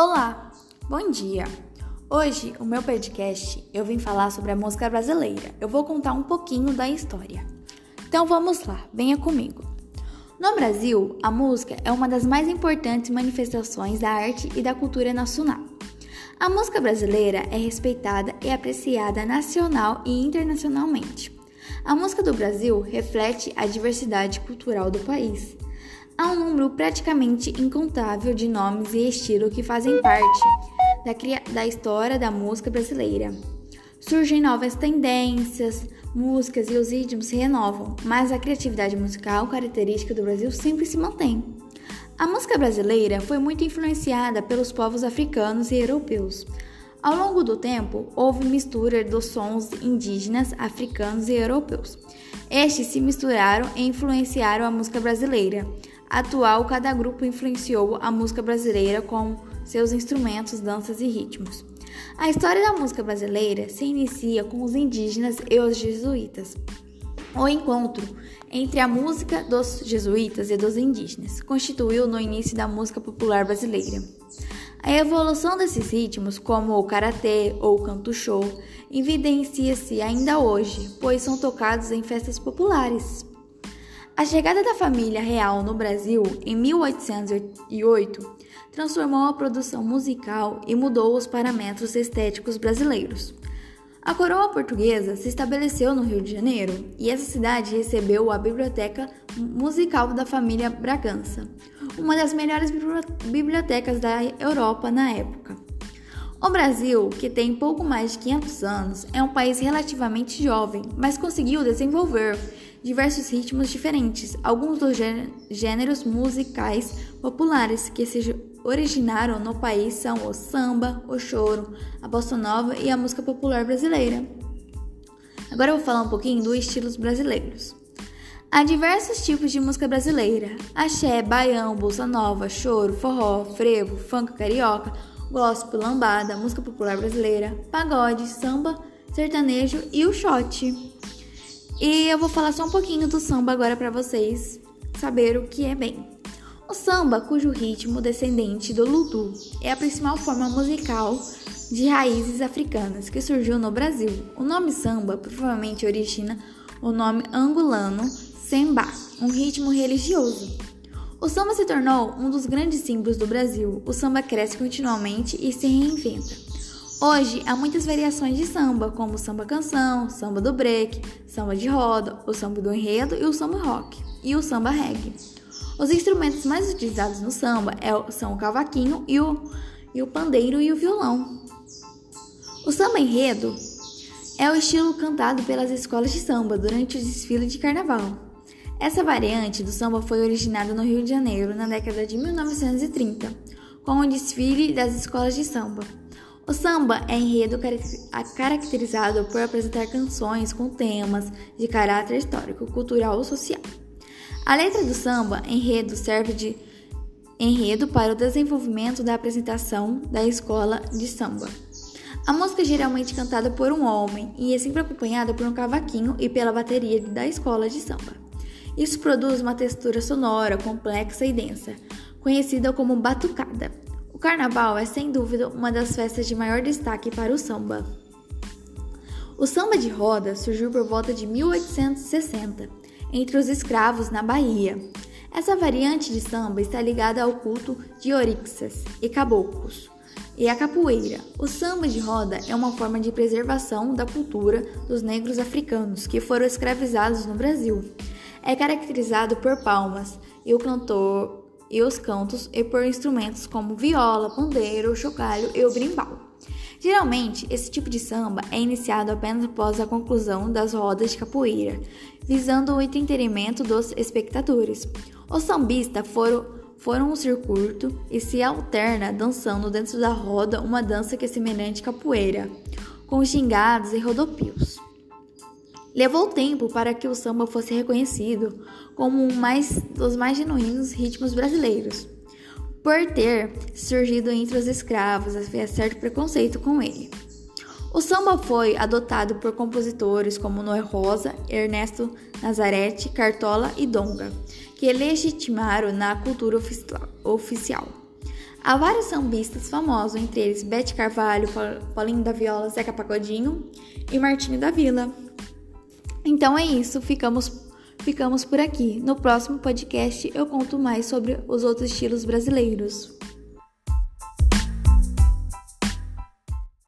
Olá, bom dia. Hoje, o meu podcast, eu vim falar sobre a música brasileira. Eu vou contar um pouquinho da história. Então vamos lá, venha comigo. No Brasil, a música é uma das mais importantes manifestações da arte e da cultura nacional. A música brasileira é respeitada e apreciada nacional e internacionalmente. A música do Brasil reflete a diversidade cultural do país. Há um número praticamente incontável de nomes e estilos que fazem parte da, da história da música brasileira. Surgem novas tendências, músicas e os ritmos se renovam, mas a criatividade musical característica do Brasil sempre se mantém. A música brasileira foi muito influenciada pelos povos africanos e europeus. Ao longo do tempo, houve mistura dos sons indígenas, africanos e europeus. Estes se misturaram e influenciaram a música brasileira. Atual, cada grupo influenciou a música brasileira com seus instrumentos, danças e ritmos. A história da música brasileira se inicia com os indígenas e os jesuítas. O encontro entre a música dos jesuítas e dos indígenas constituiu no início da música popular brasileira. A evolução desses ritmos, como o karatê ou o canto show, evidencia-se ainda hoje, pois são tocados em festas populares. A chegada da família real no Brasil em 1808 transformou a produção musical e mudou os parâmetros estéticos brasileiros. A coroa portuguesa se estabeleceu no Rio de Janeiro e essa cidade recebeu a biblioteca musical da família Bragança, uma das melhores bibliotecas da Europa na época. O Brasil, que tem pouco mais de 500 anos, é um país relativamente jovem, mas conseguiu desenvolver diversos ritmos diferentes. Alguns dos gêneros musicais populares que se originaram no país são o samba, o choro, a bossa nova e a música popular brasileira. Agora eu vou falar um pouquinho dos estilos brasileiros. Há diversos tipos de música brasileira: axé, baião, bolsa nova, choro, forró, frevo, funk carioca, gospel, lambada, música popular brasileira, pagode, samba, sertanejo e o shot. E eu vou falar só um pouquinho do samba agora para vocês saber o que é bem. O samba, cujo ritmo descendente do ludu, é a principal forma musical de raízes africanas que surgiu no Brasil. O nome samba provavelmente origina o nome angolano samba, um ritmo religioso. O samba se tornou um dos grandes símbolos do Brasil. O samba cresce continuamente e se reinventa. Hoje há muitas variações de samba, como o samba canção, samba do break, samba de roda, o samba do enredo e o samba rock, e o samba reggae. Os instrumentos mais utilizados no samba é são o cavaquinho e o, e o pandeiro e o violão. O samba enredo é o estilo cantado pelas escolas de samba durante o desfile de carnaval. Essa variante do samba foi originada no Rio de Janeiro na década de 1930, com o desfile das escolas de samba. O samba é enredo caracterizado por apresentar canções com temas de caráter histórico, cultural ou social. A letra do samba enredo serve de enredo para o desenvolvimento da apresentação da escola de samba. A música é geralmente cantada por um homem e é sempre acompanhada por um cavaquinho e pela bateria da escola de samba. Isso produz uma textura sonora complexa e densa, conhecida como batucada. O carnaval é sem dúvida uma das festas de maior destaque para o samba. O samba de roda surgiu por volta de 1860 entre os escravos na Bahia. Essa variante de samba está ligada ao culto de orixás e caboclos e a capoeira. O samba de roda é uma forma de preservação da cultura dos negros africanos que foram escravizados no Brasil. É caracterizado por palmas e o cantor e os cantos e por instrumentos como viola, pandeiro, chocalho e o brimbal. Geralmente, esse tipo de samba é iniciado apenas após a conclusão das rodas de capoeira, visando o entretenimento dos espectadores. Os sambistas foram, foram um circuito e se alterna dançando dentro da roda uma dança que é semelhante à capoeira, com xingados e rodopios. Levou tempo para que o samba fosse reconhecido como um mais, dos mais genuínos ritmos brasileiros, por ter surgido entre os escravos, havia certo preconceito com ele. O samba foi adotado por compositores como Noé Rosa, Ernesto Nazarete, Cartola e Donga, que legitimaram na cultura oficial. Há vários sambistas famosos, entre eles Bete Carvalho, Paulinho da Viola, Zeca Pagodinho e Martinho da Vila. Então é isso, ficamos ficamos por aqui. No próximo podcast eu conto mais sobre os outros estilos brasileiros.